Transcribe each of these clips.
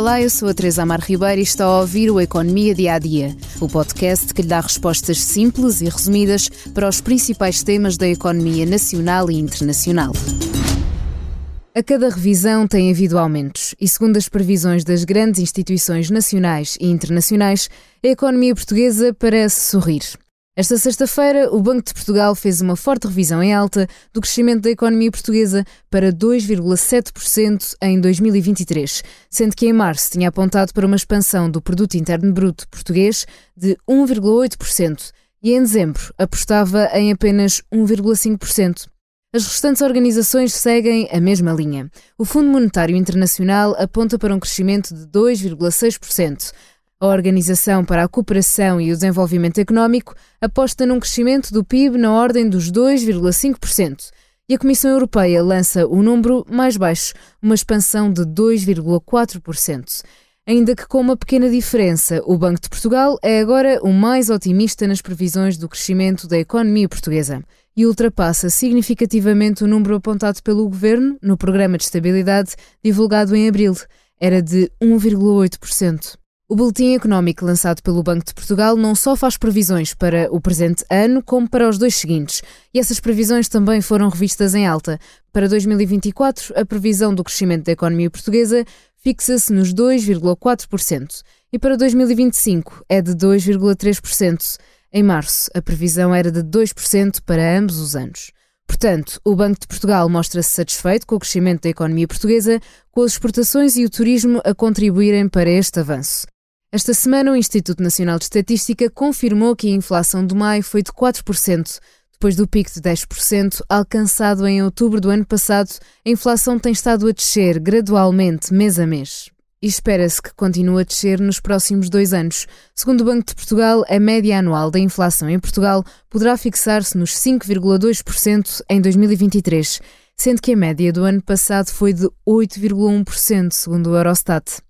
Olá, eu sou a Teresa Amar Ribeiro e está a ouvir o Economia Dia a Dia, o podcast que lhe dá respostas simples e resumidas para os principais temas da economia nacional e internacional. A cada revisão tem havido aumentos e, segundo as previsões das grandes instituições nacionais e internacionais, a economia portuguesa parece sorrir. Esta sexta-feira, o Banco de Portugal fez uma forte revisão em alta do crescimento da economia portuguesa para 2,7% em 2023, sendo que em março tinha apontado para uma expansão do produto interno bruto português de 1,8% e em dezembro apostava em apenas 1,5%. As restantes organizações seguem a mesma linha. O Fundo Monetário Internacional aponta para um crescimento de 2,6%. A Organização para a Cooperação e o Desenvolvimento Económico aposta num crescimento do PIB na ordem dos 2,5%. E a Comissão Europeia lança o número mais baixo, uma expansão de 2,4%. Ainda que com uma pequena diferença, o Banco de Portugal é agora o mais otimista nas previsões do crescimento da economia portuguesa e ultrapassa significativamente o número apontado pelo Governo no Programa de Estabilidade divulgado em abril. Era de 1,8%. O Boletim Económico lançado pelo Banco de Portugal não só faz previsões para o presente ano, como para os dois seguintes. E essas previsões também foram revistas em alta. Para 2024, a previsão do crescimento da economia portuguesa fixa-se nos 2,4%. E para 2025 é de 2,3%. Em março, a previsão era de 2% para ambos os anos. Portanto, o Banco de Portugal mostra-se satisfeito com o crescimento da economia portuguesa, com as exportações e o turismo a contribuírem para este avanço. Esta semana, o Instituto Nacional de Estatística confirmou que a inflação de maio foi de 4%. Depois do pico de 10% alcançado em outubro do ano passado, a inflação tem estado a descer gradualmente, mês a mês. E espera-se que continue a descer nos próximos dois anos. Segundo o Banco de Portugal, a média anual da inflação em Portugal poderá fixar-se nos 5,2% em 2023, sendo que a média do ano passado foi de 8,1%, segundo o Eurostat.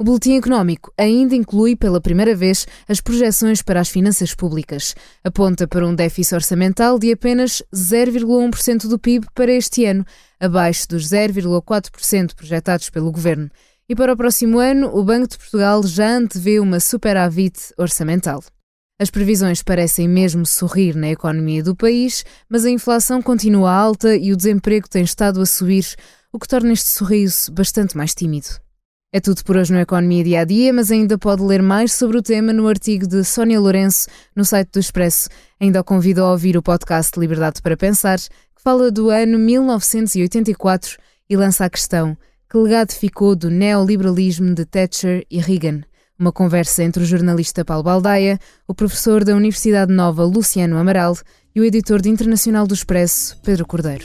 O Boletim Económico ainda inclui pela primeira vez as projeções para as finanças públicas. Aponta para um déficit orçamental de apenas 0,1% do PIB para este ano, abaixo dos 0,4% projetados pelo Governo. E para o próximo ano, o Banco de Portugal já antevê uma superávit orçamental. As previsões parecem mesmo sorrir na economia do país, mas a inflação continua alta e o desemprego tem estado a subir, o que torna este sorriso bastante mais tímido. É tudo por hoje no Economia Dia a Dia, mas ainda pode ler mais sobre o tema no artigo de Sónia Lourenço no site do Expresso. Ainda o convido a ouvir o podcast Liberdade para Pensar, que fala do ano 1984 e lança a questão: que legado ficou do neoliberalismo de Thatcher e Reagan? Uma conversa entre o jornalista Paulo Baldaia, o professor da Universidade Nova Luciano Amaral e o editor de Internacional do Expresso, Pedro Cordeiro.